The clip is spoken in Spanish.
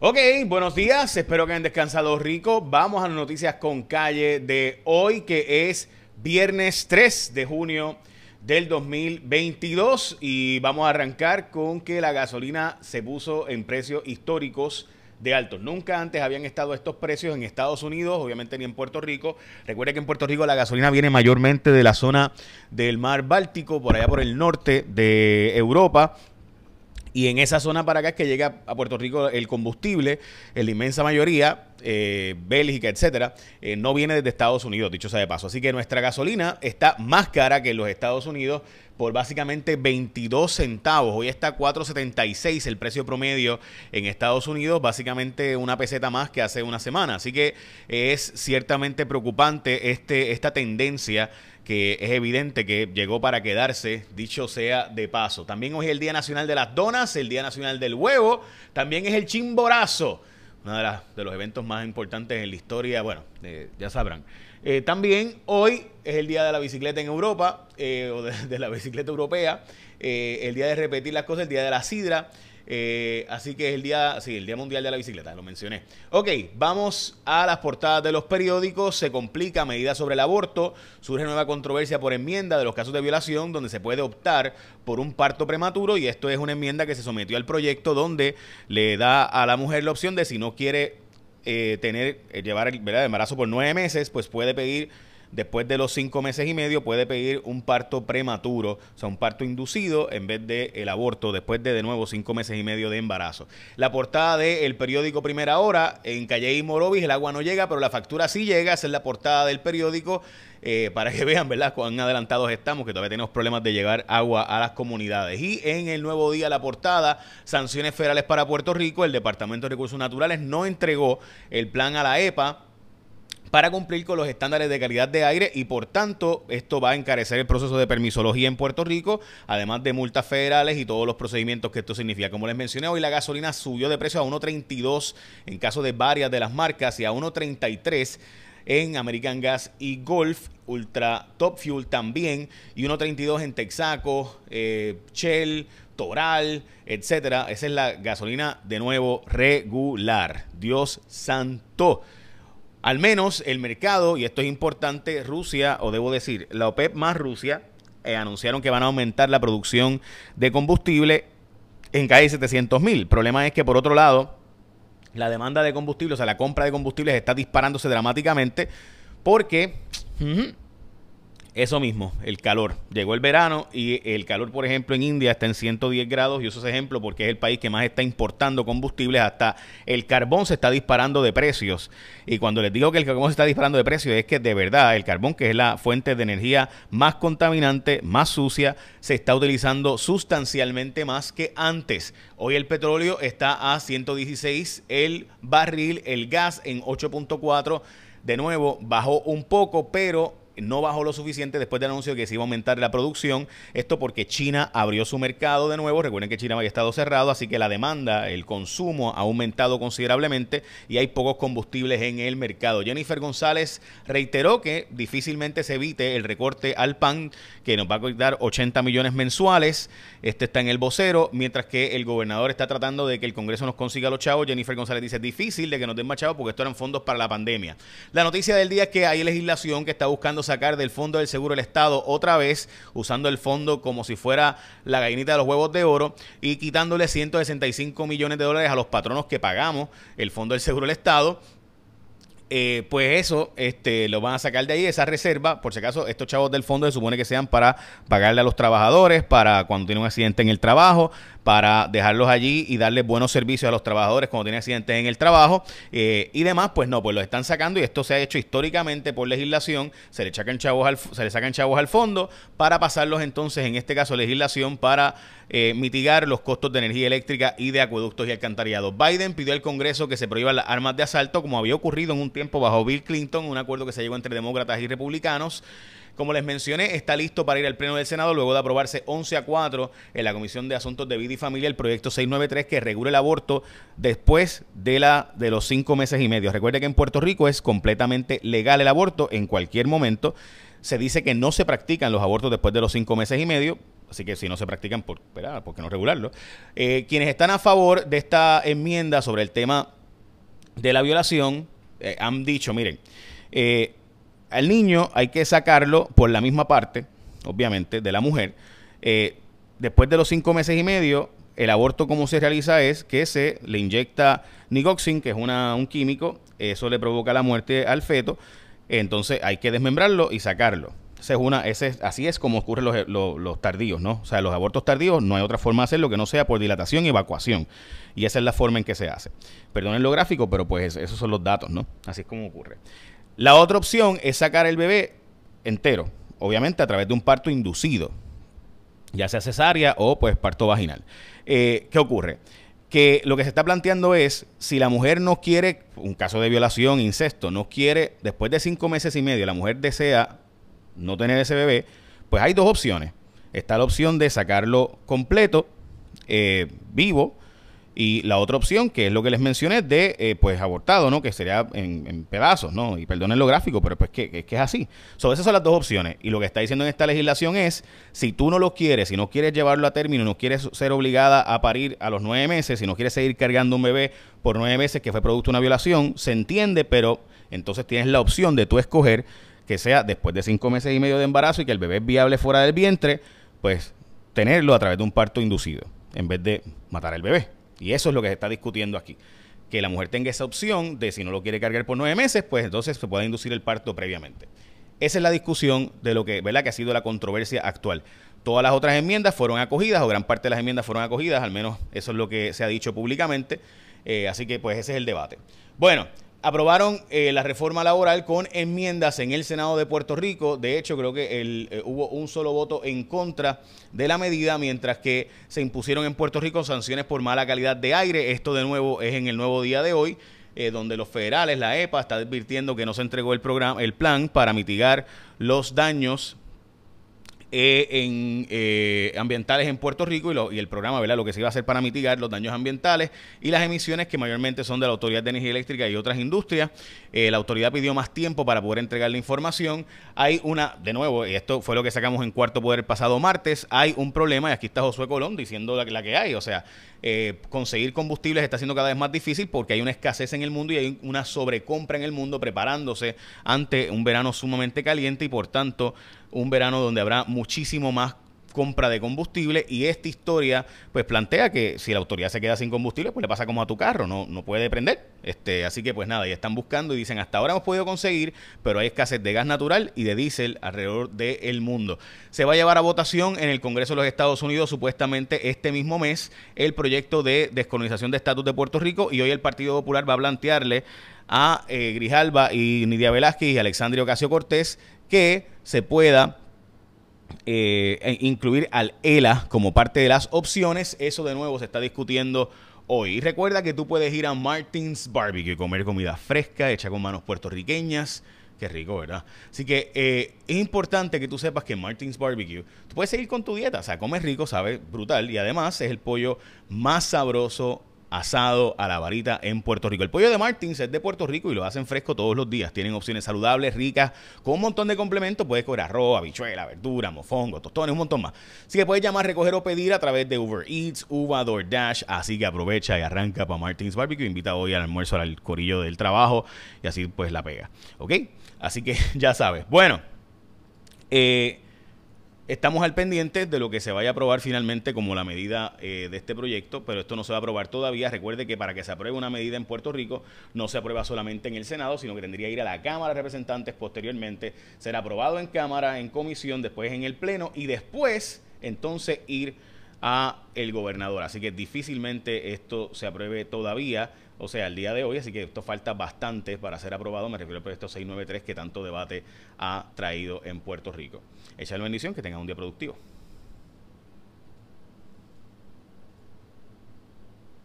Ok, buenos días, espero que hayan descansado rico. Vamos a las noticias con calle de hoy, que es viernes 3 de junio del 2022 y vamos a arrancar con que la gasolina se puso en precios históricos de altos. Nunca antes habían estado estos precios en Estados Unidos, obviamente ni en Puerto Rico. Recuerde que en Puerto Rico la gasolina viene mayormente de la zona del mar Báltico, por allá por el norte de Europa. Y en esa zona para acá es que llega a Puerto Rico el combustible, en la inmensa mayoría, eh, Bélgica, etcétera, eh, no viene desde Estados Unidos, dicho sea de paso. Así que nuestra gasolina está más cara que en los Estados Unidos por básicamente 22 centavos. Hoy está 4.76 el precio promedio en Estados Unidos, básicamente una peseta más que hace una semana. Así que es ciertamente preocupante este, esta tendencia que es evidente que llegó para quedarse, dicho sea de paso. También hoy es el Día Nacional de las Donas, el Día Nacional del Huevo, también es el Chimborazo, uno de, de los eventos más importantes en la historia, bueno, eh, ya sabrán. Eh, también hoy es el Día de la Bicicleta en Europa, eh, o de, la bicicleta europea, el día de repetir las cosas, el Día de la Sidra. Eh, así que es el día, sí, el Día Mundial de la Bicicleta, lo mencioné. Ok, vamos a las portadas de los periódicos. Se complica medida sobre el aborto. Surge nueva controversia por enmienda de los casos de violación donde se puede optar por un parto prematuro y esto es una enmienda que se sometió al proyecto donde le da a la mujer la opción de si no quiere eh, tener, eh, llevar el embarazo por nueve meses, pues puede pedir después de los cinco meses y medio puede pedir un parto prematuro, o sea, un parto inducido en vez de el aborto después de de nuevo cinco meses y medio de embarazo. La portada del periódico Primera Hora, en Calle y Morovis, el agua no llega, pero la factura sí llega, esa es la portada del periódico. Eh, para que vean, ¿verdad?, cuán adelantados estamos, que todavía tenemos problemas de llevar agua a las comunidades. Y en el nuevo día, la portada, sanciones federales para Puerto Rico, el Departamento de Recursos Naturales no entregó el plan a la EPA para cumplir con los estándares de calidad de aire y por tanto esto va a encarecer el proceso de permisología en Puerto Rico, además de multas federales y todos los procedimientos que esto significa. Como les mencioné, hoy la gasolina subió de precio a 1.32 en caso de varias de las marcas y a 1.33 en American Gas y Golf, Ultra Top Fuel también, y 1.32 en Texaco, eh, Shell, Toral, etcétera. Esa es la gasolina de nuevo regular. Dios santo. Al menos el mercado, y esto es importante, Rusia, o debo decir, la OPEP más Rusia, eh, anunciaron que van a aumentar la producción de combustible en casi 700 mil. El problema es que, por otro lado, la demanda de combustible, o sea, la compra de combustibles está disparándose dramáticamente porque... Eso mismo, el calor. Llegó el verano y el calor, por ejemplo, en India está en 110 grados y eso es ejemplo porque es el país que más está importando combustibles. Hasta el carbón se está disparando de precios. Y cuando les digo que el carbón se está disparando de precios es que de verdad el carbón, que es la fuente de energía más contaminante, más sucia, se está utilizando sustancialmente más que antes. Hoy el petróleo está a 116, el barril, el gas en 8.4. De nuevo, bajó un poco, pero no bajó lo suficiente después del anuncio de que se iba a aumentar la producción. Esto porque China abrió su mercado de nuevo. Recuerden que China había estado cerrado, así que la demanda, el consumo ha aumentado considerablemente y hay pocos combustibles en el mercado. Jennifer González reiteró que difícilmente se evite el recorte al PAN, que nos va a costar 80 millones mensuales. Este está en el vocero, mientras que el gobernador está tratando de que el Congreso nos consiga los chavos. Jennifer González dice, difícil de que nos den más chavos porque esto eran fondos para la pandemia. La noticia del día es que hay legislación que está buscando sacar del Fondo del Seguro del Estado otra vez, usando el fondo como si fuera la gallinita de los huevos de oro y quitándole 165 millones de dólares a los patronos que pagamos el Fondo del Seguro del Estado eh, pues eso este, lo van a sacar de ahí, esa reserva. Por si acaso, estos chavos del fondo se supone que sean para pagarle a los trabajadores, para cuando tiene un accidente en el trabajo, para dejarlos allí y darle buenos servicios a los trabajadores cuando tienen accidentes en el trabajo eh, y demás. Pues no, pues los están sacando y esto se ha hecho históricamente por legislación. Se le, sacan chavos al, se le sacan chavos al fondo para pasarlos entonces, en este caso, legislación para eh, mitigar los costos de energía eléctrica y de acueductos y alcantarillados. Biden pidió al Congreso que se prohíban las armas de asalto, como había ocurrido en un bajo Bill Clinton, un acuerdo que se llegó entre demócratas y republicanos. Como les mencioné, está listo para ir al Pleno del Senado luego de aprobarse 11 a 4 en la Comisión de Asuntos de Vida y Familia el proyecto 693 que regula el aborto después de, la, de los cinco meses y medio. Recuerde que en Puerto Rico es completamente legal el aborto en cualquier momento. Se dice que no se practican los abortos después de los cinco meses y medio así que si no se practican, por, ¿por qué no regularlo? Eh, quienes están a favor de esta enmienda sobre el tema de la violación eh, han dicho, miren, eh, al niño hay que sacarlo por la misma parte, obviamente, de la mujer. después de los cinco meses y medio, el aborto como se realiza es que se le inyecta nigoxin, que es una, un químico, eso le provoca la muerte al feto, entonces hay que desmembrarlo y sacarlo. Esa es una, ese, así es como ocurren los, los, tardíos, ¿no? O sea, los abortos tardíos no hay otra forma de hacerlo que no sea por dilatación y evacuación. Y esa es la forma en que se hace. Perdonen lo gráfico, pero pues esos son los datos, ¿no? Así es como ocurre. La otra opción es sacar el bebé entero, obviamente a través de un parto inducido, ya sea cesárea o pues parto vaginal. Eh, ¿Qué ocurre? que lo que se está planteando es, si la mujer no quiere, un caso de violación, incesto, no quiere, después de cinco meses y medio, la mujer desea no tener ese bebé, pues hay dos opciones. Está la opción de sacarlo completo, eh, vivo, y la otra opción, que es lo que les mencioné, de eh, pues abortado, ¿no? Que sería en, pedazos, ¿no? Y perdonen lo gráfico, pero pues que, que es así. Esas son las dos opciones. Y lo que está diciendo en esta legislación es, si tú no lo quieres, si no quieres llevarlo a término, no quieres ser obligada a parir a los nueve meses, si no quieres seguir cargando un bebé por nueve meses que fue producto de una violación, se entiende, pero entonces tienes la opción de tú escoger que sea después de cinco meses y medio de embarazo y que el bebé es viable fuera del vientre, pues tenerlo a través de un parto inducido, en vez de matar al bebé. Y eso es lo que se está discutiendo aquí. Que la mujer tenga esa opción de si no lo quiere cargar por nueve meses, pues entonces se pueda inducir el parto previamente. Esa es la discusión de lo que, ¿verdad? que ha sido la controversia actual. Todas las otras enmiendas fueron acogidas, o gran parte de las enmiendas fueron acogidas, al menos eso es lo que se ha dicho públicamente. Eh, así que pues ese es el debate. Bueno, aprobaron eh, la reforma laboral con enmiendas en el Senado de Puerto Rico. De hecho, creo que eh, hubo un solo voto en contra de la medida, mientras que se impusieron en Puerto Rico sanciones por mala calidad de aire. Esto de nuevo es en el nuevo día de hoy. Eh, donde los federales, la EPA, está advirtiendo que no se entregó el programa, el plan para mitigar los daños eh, en, eh, ambientales en Puerto Rico y, el programa, ¿verdad? Lo que se iba a hacer para mitigar los daños ambientales y las emisiones que mayormente son de la Autoridad de Energía Eléctrica y otras industrias. Eh, la autoridad pidió más tiempo para poder entregar la información. Hay una, de nuevo, y esto fue lo que sacamos en cuarto poder el pasado martes, hay un problema, y aquí está Josué Colón diciendo la, la que hay, o sea, conseguir combustibles está siendo cada vez más difícil porque hay una escasez en el mundo y hay una sobrecompra en el mundo preparándose ante un verano sumamente caliente y por tanto un verano donde habrá muchísimo más compra de combustible y esta historia pues plantea que si la autoridad se queda sin combustible pues le pasa como a tu carro, no, no puede prender. Este, así que pues nada, ya están buscando y dicen hasta ahora hemos podido conseguir, pero hay escasez de gas natural y de diésel alrededor del mundo. Se va a llevar a votación en el Congreso de los Estados Unidos supuestamente este mismo mes el proyecto de descolonización de estatus de Puerto Rico y hoy el Partido Popular va a plantearle a eh, Grijalba y Nidia Velázquez y Alexandria Ocasio Cortés que se pueda eh, e incluir al ELA como parte de las opciones. Eso de nuevo se está discutiendo hoy. Y recuerda que tú puedes ir a Martins Barbecue y comer comida fresca, hecha con manos puertorriqueñas. Qué rico, ¿verdad? Así que eh, es importante que tú sepas que Martins Barbecue, tú puedes seguir con tu dieta, o sea, comes rico, sabe brutal y además es el pollo más sabroso asado a la varita en Puerto Rico. El pollo de Martins es de Puerto Rico y lo hacen fresco todos los días. Tienen opciones saludables, ricas, con un montón de complementos. Puedes coger arroz, habichuela, verdura, mofongo, tostones, un montón más. Así que puedes llamar, recoger o pedir a través de Uber Eats, Uva, DoorDash. Así que aprovecha y arranca para Martins Barbecue. Invita hoy al almuerzo al corillo del trabajo y así pues la pega. ¿Ok? Así que ya sabes. Bueno, eh Estamos al pendiente de lo que se vaya a aprobar finalmente como la medida eh, de este proyecto, pero esto no se va a aprobar todavía. Recuerde que para que se apruebe una medida en Puerto Rico no se aprueba solamente en el Senado, sino que tendría que ir a la Cámara de Representantes posteriormente, ser aprobado en Cámara, en comisión, después en el Pleno y después entonces ir a el gobernador. Así que difícilmente esto se apruebe todavía, o sea, el día de hoy, así que esto falta bastante para ser aprobado. Me refiero al proyecto 693 que tanto debate ha traído en Puerto Rico. Echa la bendición, que tenga un día productivo.